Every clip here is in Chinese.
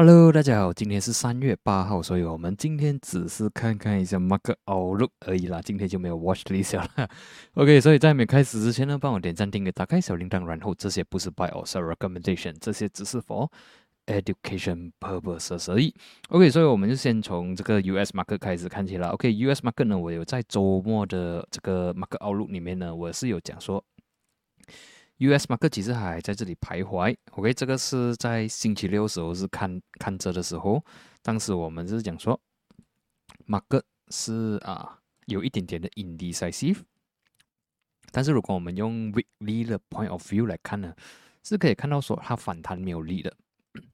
Hello，大家好，今天是三月八号，所以我们今天只是看看一下 Mark Outlook 而已啦，今天就没有 Watch List 了。OK，所以在没开始之前呢，帮我点赞、订阅、打开小铃铛，然后这些不是 Buy or Sell Recommendation，这些只是 for education purposes 而已。OK，所以我们就先从这个 US Market 开始看起来。OK，US Market 呢，我有在周末的这个 Market Outlook 里面呢，我是有讲说。U.S. market 其实还在这里徘徊。OK，这个是在星期六时候是看看着的时候，当时我们是讲说，market 是啊有一点点的 indecisive。但是如果我们用 weekly 的 point of view 来看呢，是可以看到说它反弹没有力的。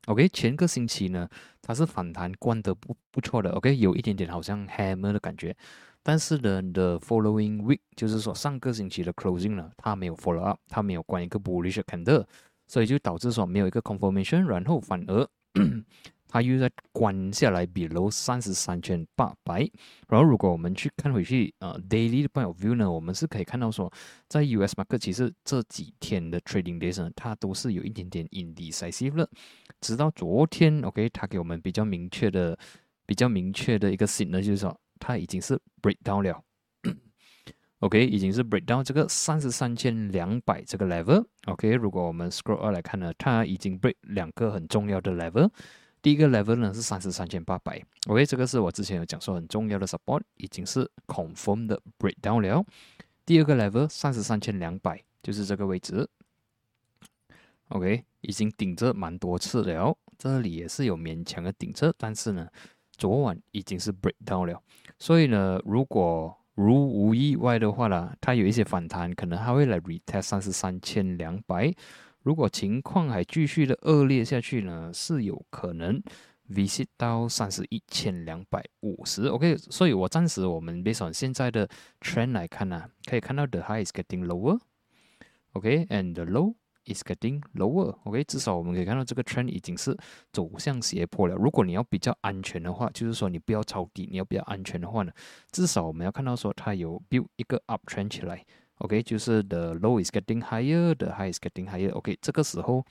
OK，前个星期呢，它是反弹关得不不错的。OK，有一点点好像 hammer 的感觉。但是呢，the following week 就是说上个星期的 closing 呢，它没有 follow up，它没有关一个 bullish candle，所以就导致说没有一个 confirmation，然后反而它又在关下来 below 三十三千八百。然后如果我们去看回去，呃，daily point of view 呢，我们是可以看到说，在 US market 其实这几天的 trading days 呢，它都是有一点点 indecisive 了，直到昨天，OK，它给我们比较明确的、比较明确的一个 signal 就是说。它已经是 break down 了，OK，已经是 break down 这个三十三千两百这个 level，OK，如果我们 scroll 二来看呢，它已经 break 两个很重要的 level，第一个 level 呢是三十三千八百，OK，这个是我之前有讲说很重要的 support，已经是 confirm 的 break down 了，第二个 level 三十三千两百就是这个位置，OK，已经顶着蛮多次了，这里也是有勉强的顶着，但是呢。昨晚已经是 break down 了，所以呢，如果如无意外的话呢，它有一些反弹，可能还会来 retest 三十三千两百。如果情况还继续的恶劣下去呢，是有可能 visit 到三十一千两百五十。OK，所以我暂时我们 based on 现在的 trend 来看呢，可以看到 the high is getting lower。OK，and the low。Is getting lower，OK，至少我们可以看到这个 trend 已经是走向斜坡了。如果你要比较安全的话，就是说你不要抄底，你要比较安全的话呢，至少我们要看到说它有 build 一个 up trend 起来，OK，就是 the low is getting higher，the high is getting higher，OK，这个时候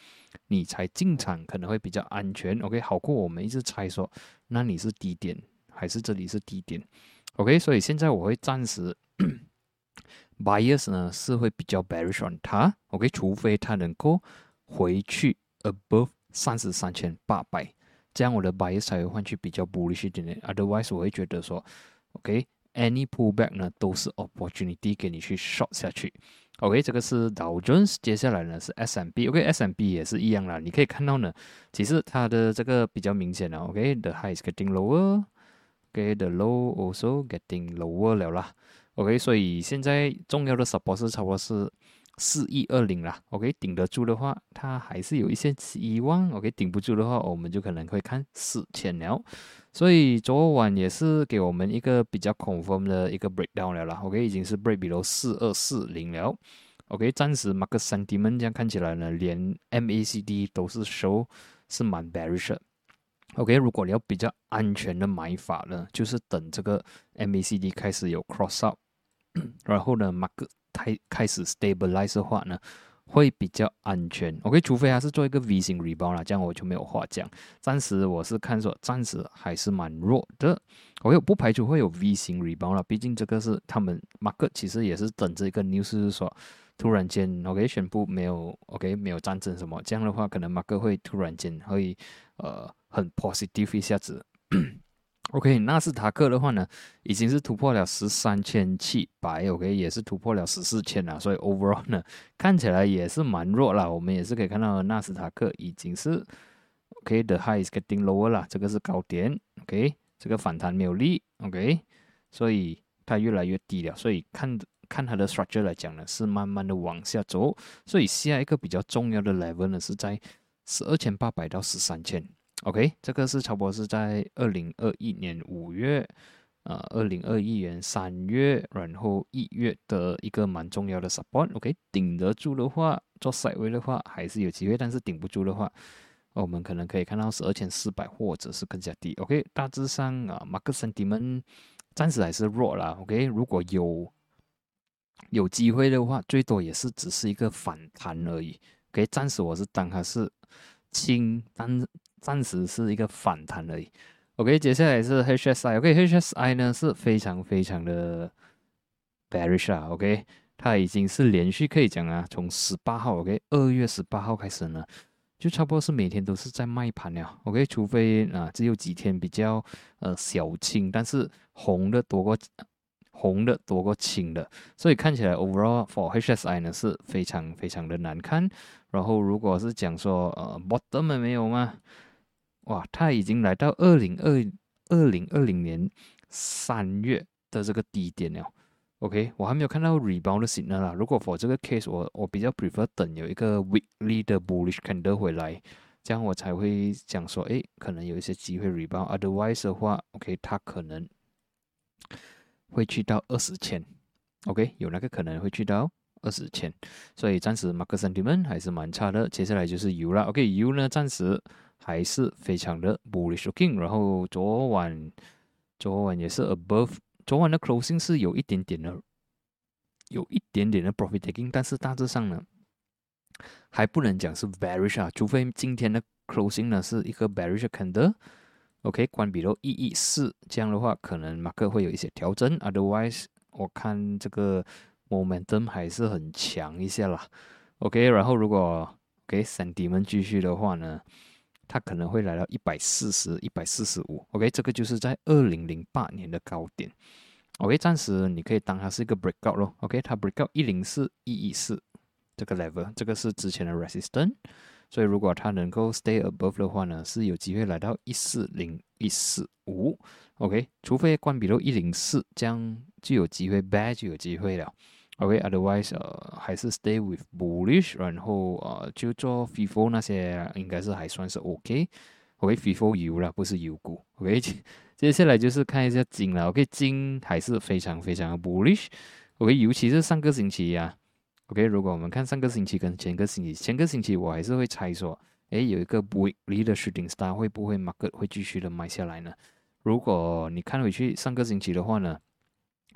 你才进场可能会比较安全，OK，好过我们一直猜说那你是低点还是这里是低点，OK，所以现在我会暂时。Bias 呢是会比较 bearish on 它，OK，除非它能够回去 above 三十三千八百，这样我的 bias 才会换去比较 bullish 一点点。Otherwise，我会觉得说，OK，any pullback 呢都是 opportunity 给你去 short 下去。OK，这个是 Dow Jones，接下来呢是 S&P，OK，S&P 也是一样啦。你可以看到呢，其实它的这个比较明显了，OK，the high is getting lower，OK，the low also getting lower 了啦。OK，所以现在重要的 support 是差不多是四亿二零啦。OK，顶得住的话，它还是有一些希望。OK，顶不住的话，我们就可能会看四千了。所以昨晚也是给我们一个比较 confirm 的一个 breakdown 了啦。OK，已经是 break below 四二四零了。OK，暂时 mark 三 D 们这样看起来呢，连 MACD 都是 show 是蛮 bearish。OK，如果你要比较安全的买法呢，就是等这个 MACD 开始有 cross up。然后呢，mark 开开始 stabilize 的话呢，会比较安全。OK，除非它是做一个 V 型 rebound 啦，这样我就没有话讲。暂时我是看说，暂时还是蛮弱的。我又不排除会有 V 型 rebound 啦，毕竟这个是他们 mark 其实也是等着一个 news 是说，突然间 OK 宣布没有 OK 没有战争什么，这样的话可能马克会突然间会呃很 positive 一下子。OK，纳斯达克的话呢，已经是突破了十三千七百，OK，也是突破了十四千了，所以 overall 呢，看起来也是蛮弱了。我们也是可以看到纳斯达克已经是 OK，the high is getting lower 了，这个是高点，OK，这个反弹没有力，OK，所以它越来越低了。所以看看它的 structure 来讲呢，是慢慢的往下走。所以下一个比较重要的 level 呢，是在十二千八百到十三千。OK，这个是差不多是在二零二一年五月，呃，二零二一年三月，然后一月的一个蛮重要的 support。OK，顶得住的话，做 side 位的话还是有机会，但是顶不住的话，我们可能可以看到是二千四百或者是更加低。OK，大致上啊，Mark sentiment 暂时还是弱啦。OK，如果有有机会的话，最多也是只是一个反弹而已。OK，暂时我是当它是轻，但暂时是一个反弹而已。OK，接下来是 HSI，OK，HSI 呢是非常非常的 bearish 啊，OK，它已经是连续可以讲啊，从十八号 OK，二月十八号开始呢，就差不多是每天都是在卖盘了，OK，除非啊只有几天比较呃小清，但是红的多过红的多过青的，所以看起来 overall for HSI 呢是非常非常的难看。然后如果是讲说呃 bottom 没有吗？哇，它已经来到二零二二零二零年三月的这个低点了。OK，我还没有看到 rebound 的 signal 啦。如果 for 这个 case，我我比较 prefer 等有一个 weekly 的 bullish candle 回来，这样我才会讲说，哎，可能有一些机会 rebound。Otherwise 的话，OK，它可能会去到二十千。OK，有那个可能会去到二十千，所以暂时 market sentiment 还是蛮差的。接下来就是油啦。OK，油呢暂时。还是非常的 bullish looking，然后昨晚昨晚也是 above，昨晚的 closing 是有一点点的，有一点点的 profit taking，但是大致上呢还不能讲是 bearish 啊，除非今天的 closing 呢是一个 bearish candle，OK，关闭了意义是这样的话，可能马克会有一些调整，otherwise 我看这个 momentum 还是很强一些啦，OK，然后如果 OK 三 D 们继续的话呢？它可能会来到一百四十一百四十五，OK，这个就是在二零零八年的高点，OK，暂时你可以当它是一个 breakout 咯，OK，它 breakout 一零四一一四这个 level，这个是之前的 resistance，所以如果它能够 stay above 的话呢，是有机会来到一四零一四五，OK，除非关闭到一零四，这样就有机会 bad 就有机会了。OK，otherwise，呃，还是 stay with bullish，然后呃，就做 FIFO 那些，应该是还算是 OK。OK，FIFO 油了，不是油股。OK，接下来就是看一下金了。OK，金还是非常非常的 bullish。OK，尤其是上个星期呀。OK，如果我们看上个星期跟前个星期，前个星期我还是会猜说，哎，有一个 weekly 的 shooting star 会不会 market 会继续的买下来呢？如果你看回去上个星期的话呢？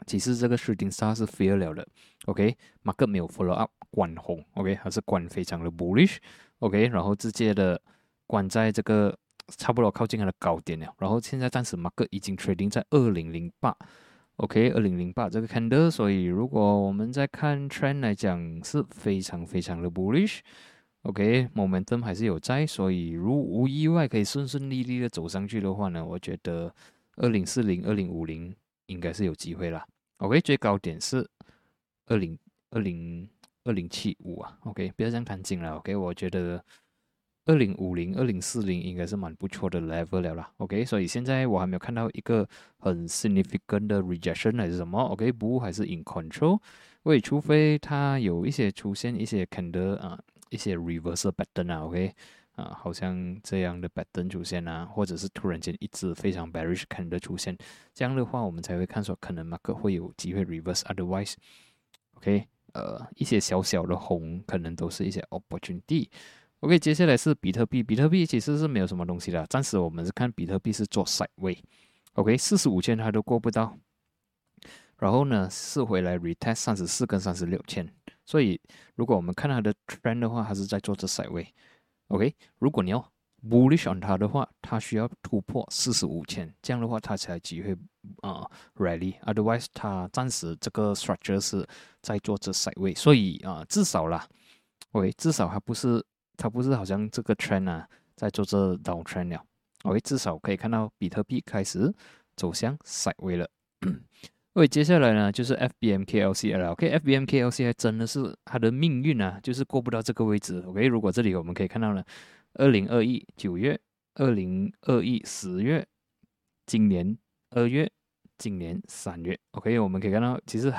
其实这个市顶杀是 fail 了的，OK，market 没有 follow up 关红，OK，还是关非常的 bullish，OK，然后直接的关在这个差不多靠近它的高点了，然后现在暂时 market 已经 trading 在二零零八，OK，二零零八这个 candle，所以如果我们在看 trend 来讲是非常非常的 bullish，OK，momentum 还是有在，所以如无意外可以顺顺利利的走上去的话呢，我觉得二零四零、二零五零。应该是有机会啦。OK，最高点是二零二零二零七五啊。OK，不要这样看紧了。OK，我觉得二零五零、二零四零应该是蛮不错的 level 了啦。OK，所以现在我还没有看到一个很 significant 的 rejection 还是什么。OK，不还是 in control。喂，除非它有一些出现一些 candle 啊，一些 reversal pattern 啊。OK。啊，好像这样的拜登出现啊，或者是突然间一只非常 bearish can 的出现，这样的话我们才会看说可能 market 会有机会 reverse。Otherwise，OK，呃，一些小小的红可能都是一些 opportunity。OK，接下来是比特币，比特币其实是没有什么东西的，暂时我们是看比特币是做 side way。OK，四十五千它都过不到，然后呢是回来 retest 三十四跟三十六千，所以如果我们看它的 trend 的话，它是在做这 side way。OK，如果你要 bullish on 它的话，它需要突破四十五千，这样的话它才机会啊 rally。Otherwise，它暂时这个 structure 是在做这 side way，所以啊，至少啦，OK，至少它不是它不是好像这个 trend 啊在做这 down trend 了。OK，至少可以看到比特币开始走向 side way 了。OK，接下来呢就是 FBMKLC 了。OK，FBMKLC 还真的是它的命运啊，就是过不到这个位置。OK，如果这里我们可以看到呢，二零二一九月，二零二一十月，今年二月，今年三月。OK，我们可以看到，其实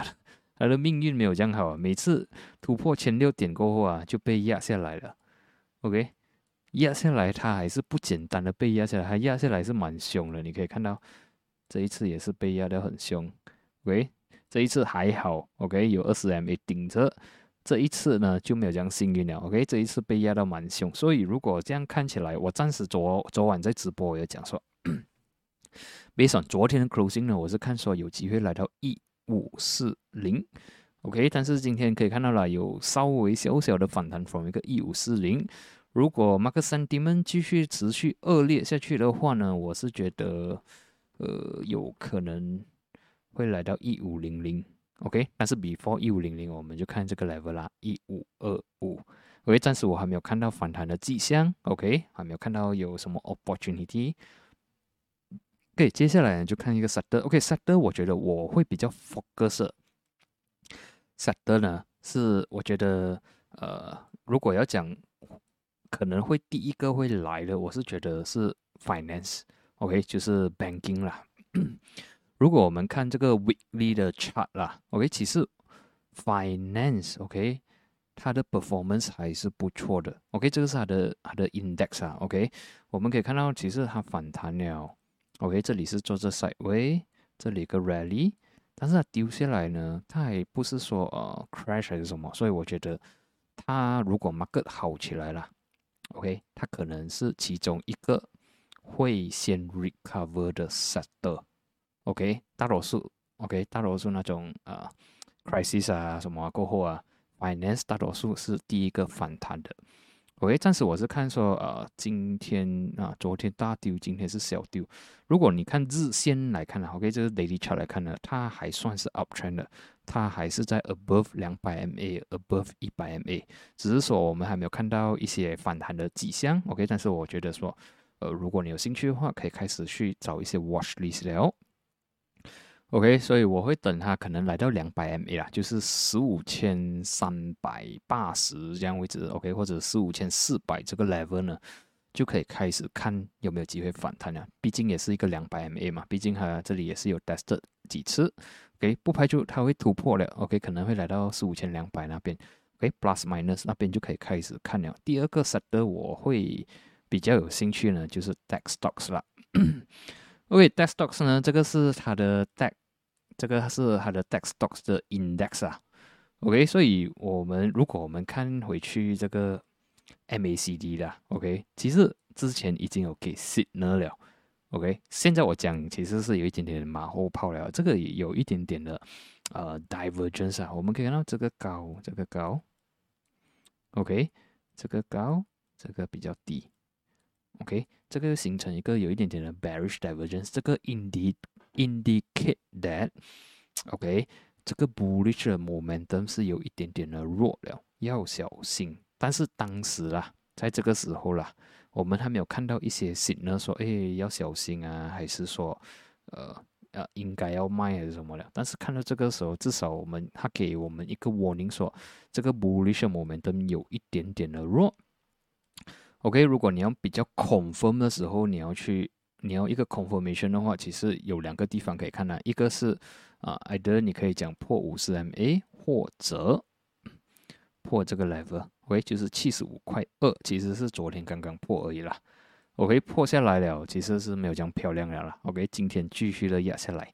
它的命运没有这样好啊。每次突破前六点过后啊，就被压下来了。OK，压下来它还是不简单的被压下来，它压下来是蛮凶的。你可以看到，这一次也是被压得很凶。OK，这一次还好，OK，有二十 MA 顶着，这一次呢就没有这样幸运了，OK，这一次被压到蛮凶，所以如果这样看起来，我暂时昨昨晚在直播我也讲说，没想昨天的 closing 呢，我是看说有机会来到一五四零，OK，但是今天可以看到了有稍微小小的反弹，from 一个一五四零，如果 Mark Sentiment 继续持续恶劣下去的话呢，我是觉得，呃，有可能会来到一五零零，OK。但是 before 一五零零，我们就看这个 level 啦，一五二五。OK，暂时我还没有看到反弹的迹象，OK，还没有看到有什么 opportunity。OK，接下来就看一个 sector，OK，sector 我觉得我会比较 focus。sector 呢是我觉得，呃，如果要讲。可能会第一个会来的，我是觉得是 finance，OK，就是 banking 啦。如果我们看这个 weekly 的 chart 啦，OK，其实 finance，OK，它的 performance 还是不错的，OK，这个是它的它的 index 啊，OK，我们可以看到其实它反弹了，OK，这里是做这 sideway，这里个 rally，但是它丢下来呢，它还不是说呃 crash 还是什么，所以我觉得它如果 market 好起来了。OK，它可能是其中一个会先 recover 的 sector。OK，大多数 OK，大多数那种呃 crisis 啊什么过后啊，finance 大多数是第一个反弹的。OK，暂时我是看说呃今天啊昨天大丢，今天是小丢。如果你看日线来看呢，OK，这是 daily chart 来看呢，它还算是 uptrend 的。它还是在 above 两百 MA，above 一百 MA，只是说我们还没有看到一些反弹的迹象，OK？但是我觉得说，呃，如果你有兴趣的话，可以开始去找一些 watch list 了，OK？所以我会等它可能来到两百 MA 啦，就是十五千三百八十这样位置，OK？或者十五千四百这个 level 呢，就可以开始看有没有机会反弹了。毕竟也是一个两百 MA 嘛，毕竟它这里也是有 test 几次。OK，不排除它会突破了。OK，可能会来到十五千两百那边。OK，Plus Minus 那边就可以开始看了。第二个 set 的我会比较有兴趣呢，就是 Dex Stocks 啦。OK，Dex Stocks 呢，这个是它的 Dex，这个是它的 Dex Stocks 的 Index 啊。OK，所以我们如果我们看回去这个 MACD 的，OK，其实之前已经有给 Signal 了。OK，现在我讲其实是有一点点马后炮了，这个也有一点点的呃 divergence 啊，我们可以看到这个高，这个高，OK，这个高，这个比较低，OK，这个形成一个有一点点的 bearish divergence，这个 indi indicate that，OK，这个 bullish 的 momentum 是有一点点的弱了，要小心。但是当时啦，在这个时候啦。我们还没有看到一些信呢，说哎要小心啊，还是说呃呃应该要卖还是什么了。但是看到这个时候，至少我们他给我们一个 warning，说这个 bullish 的 momentum 有一点点的弱。OK，如果你要比较 confirm 的时候，你要去你要一个 confirmation 的话，其实有两个地方可以看呢，一个是啊，either 你可以讲破五十 MA 或者。破这个 level，OK，就是七十五块二，其实是昨天刚刚破而已啦。OK，破下来了，其实是没有这样漂亮了啦。OK，今天继续的压下来。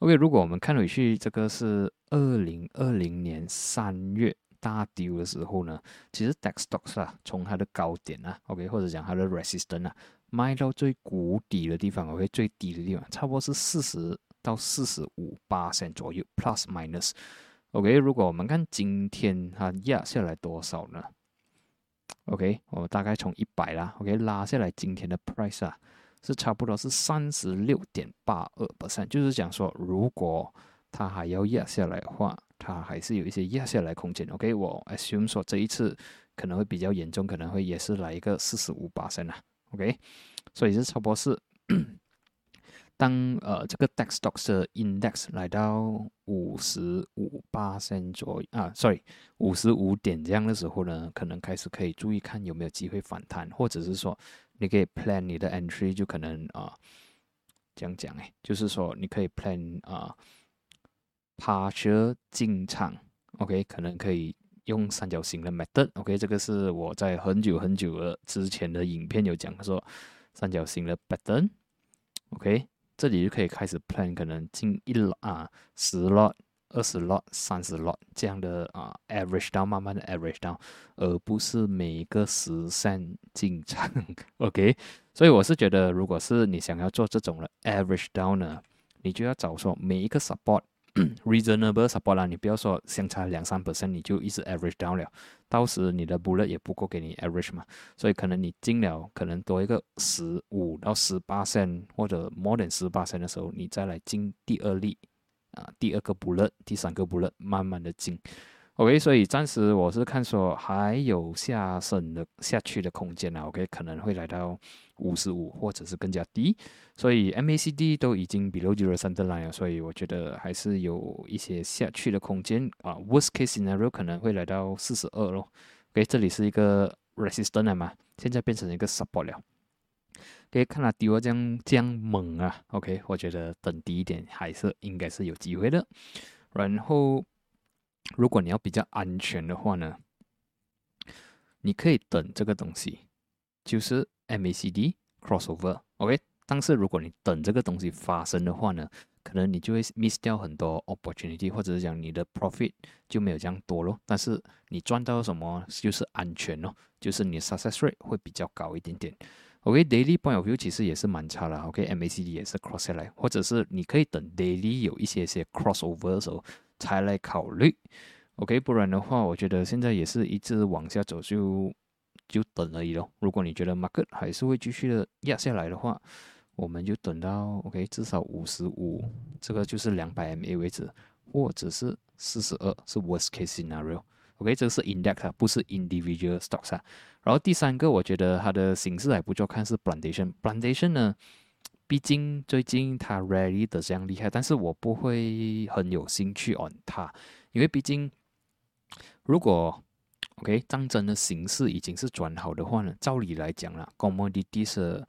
OK，如果我们看回去，这个是二零二零年三月大丢的时候呢，其实 DAX stocks 啊，从它的高点啊，OK，或者讲它的 resistance 啊，卖到最谷底的地方，OK，最低的地方，差不多是四十到四十五八线左右，plus minus。OK，如果我们看今天它压下来多少呢？OK，我大概从一百啦，OK 拉下来，今天的 price 啊是差不多是三十六点八二 percent，就是讲说，如果它还要压下来的话，它还是有一些压下来空间。OK，我 assume 说这一次可能会比较严重，可能会也是来一个四十五八升啊。OK，所以是差不多是。当呃这个 DAX stocks 的 index 来到五十五八线左右啊，sorry 五十五点这样的时候呢，可能开始可以注意看有没有机会反弹，或者是说你可以 plan 你的 entry 就可能啊这样讲哎，就是说你可以 plan 啊 partial 进场，OK 可能可以用三角形的 method，OK 这个是我在很久很久的之前的影片有讲说三角形的 pattern，OK。这里就可以开始 plan，可能进一啊，十 lot、二十 lot、三十 lot 这样的啊，average down，慢慢的 average down，而不是每一个十线进场。OK，所以我是觉得，如果是你想要做这种的 average down 呢，你就要找说每一个 support reasonable support 啦，你不要说相差两三 percent 你就一直 average down 了，到时你的 bullet 也不够给你 average 嘛，所以可能你进了可能多一个十五到十八 cent 或者 more than 十八 cent 的时候，你再来进第二粒啊，第二个 bullet，第三个 bullet，慢慢的进。OK，所以暂时我是看说还有下升的下去的空间啊，OK，可能会来到五十五或者是更加低，所以 MACD 都已经 below zero center line 了，所以我觉得还是有一些下去的空间啊。Worst case scenario 可能会来到四十二咯。OK，这里是一个 resistance 嘛，现在变成一个 support 了。可以看它低我这样这样猛啊，OK，我觉得等低一点还是应该是有机会的，然后。如果你要比较安全的话呢，你可以等这个东西，就是 MACD crossover，OK。但是如果你等这个东西发生的话呢，可能你就会 miss 掉很多 opportunity，或者是讲你的 profit 就没有这样多咯。但是你赚到什么就是安全咯，就是你的 success rate 会比较高一点点。OK，daily point of view 其实也是蛮差的，OK，MACD 也是 cross 下来，或者是你可以等 daily 有一些些 crossover 的时候。才来考虑，OK，不然的话，我觉得现在也是一直往下走，就就等而已咯。如果你觉得 market 还是会继续的压下来的话，我们就等到 OK 至少五十五，这个就是两百 MA 为止，或者是四十二是 worst case scenario。OK，这个是 index 啊，不是 individual stocks 啊。然后第三个，我觉得它的形式还不错，看是 plantation。plantation 呢？毕竟最近它 rally 的这样厉害，但是我不会很有兴趣 on 它，因为毕竟如果 OK 战争的形势已经是转好的话呢，照理来讲啦，commodities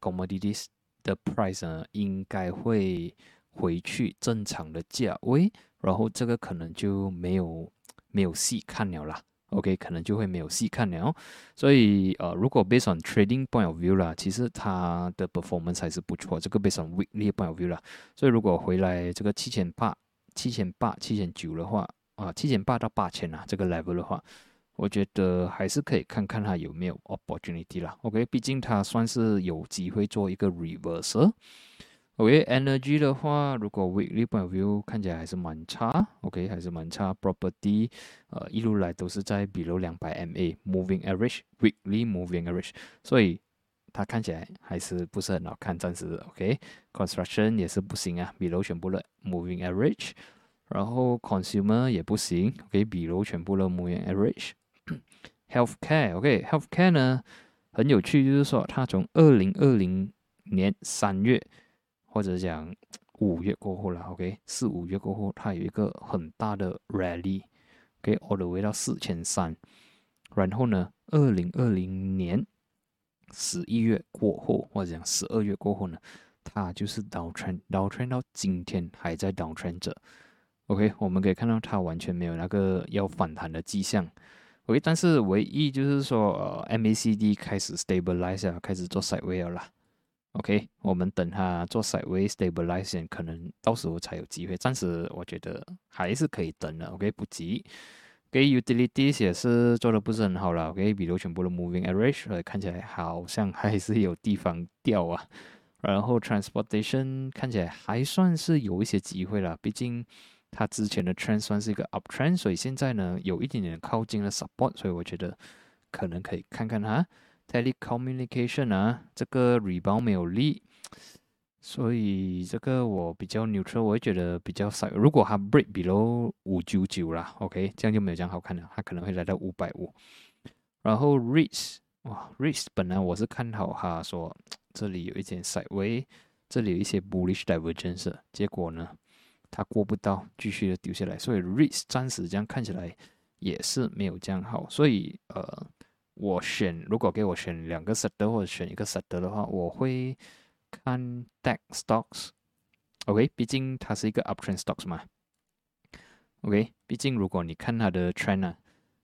commodities 的 price 呢应该会回去正常的价位，然后这个可能就没有没有戏看了啦。OK，可能就会没有细看了，所以呃，如果 based on trading point of view 啦，其实它的 performance 还是不错。这个 based on weekly point of view 啦，所以如果回来这个七千八、七千八、七千九的话，啊，七千八到八千啊，这个 level 的话，我觉得还是可以看看它有没有 opportunity 啦。OK，毕竟它算是有机会做一个 reverse OK，Energy 的话，如果 weekly point view 看起来还是蛮差，OK 还是蛮差。Property，呃，一路来都是在 below 两百 MA，moving average，weekly moving average，所以它看起来还是不是很好看，暂时 OK，construction 也是不行啊，below 全部的 moving average，然后 consumer 也不行，OK，below 全部的 moving average。Healthcare，OK，Healthcare 呢很有趣，就是说它从二零二零年三月。或者讲五月过后了，OK，四五月过后，它有一个很大的 rally，OK，all the way 到四千三，然后呢，二零二零年十一月过后，或者讲十二月过后呢，它就是 down trend，down trend 到今天还在 down trend 着，OK，我们可以看到它完全没有那个要反弹的迹象，OK，但是唯一就是说，呃，MACD 开始 stabilize，开始做 sideways 了。OK，我们等它做 sideways stabilization，可能到时候才有机会。暂时我觉得还是可以等的。OK，不急。给 utilities 也是做的不是很好了。OK，比如全部的 moving average 看起来好像还是有地方掉啊。然后 transportation 看起来还算是有一些机会了，毕竟它之前的 trend 算是一个 uptrend，所以现在呢有一点点靠近了 support，所以我觉得可能可以看看它。Telecommunication 啊，这个 rebound 没有力，所以这个我比较 neutral，我会觉得比较少。如果它 break below 五九九啦，OK，这样就没有这样好看了，它可能会来到五百五。然后 REITs，哇，REITs 本来我是看好它，说这里有一点 sideway，这里有一些 bullish divergence，结果呢，它过不到，继续的丢下来，所以 REITs 暂时这样看起来也是没有这样好，所以呃。我选，如果给我选两个 set 或者选一个 set 的话，我会看 tech stocks，OK，毕竟它是一个 uptrend stocks 嘛，OK，毕竟如果你看它的 trend，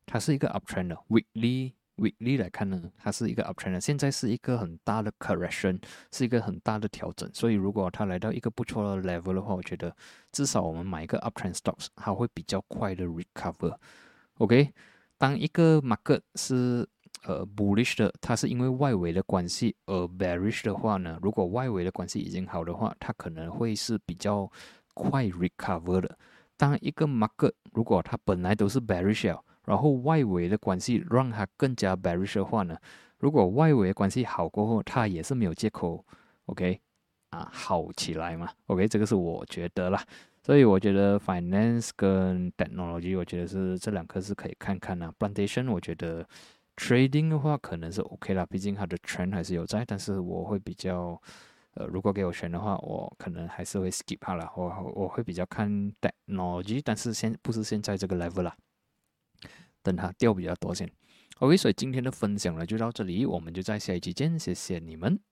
它是一个 uptrend 的，weekly weekly 来看呢，它是一个 uptrend，现在是一个很大的 correction，是一个很大的调整，所以如果它来到一个不错的 level 的话，我觉得至少我们买一个 uptrend stocks，它会比较快的 recover，OK，当一个 market 是呃，bullish 的，它是因为外围的关系；而 bearish 的话呢，如果外围的关系已经好的话，它可能会是比较快 recover 的。当一个 market 如果它本来都是 bearish，然后外围的关系让它更加 bearish 的话呢，如果外围的关系好过后，它也是没有借口，OK 啊，好起来嘛，OK，这个是我觉得啦。所以我觉得 finance 跟 technology，我觉得是这两个是可以看看啊。plantation 我觉得 trading 的话可能是 OK 啦，毕竟它的 trend 还是有在，但是我会比较。呃，如果给我选的话，我可能还是会 skip 它啦。我我会比较看 technology，但是现不是现在这个 level 啦，等它掉比较多先。OK，所以今天的分享呢就到这里，我们就在下一期见，谢谢你们。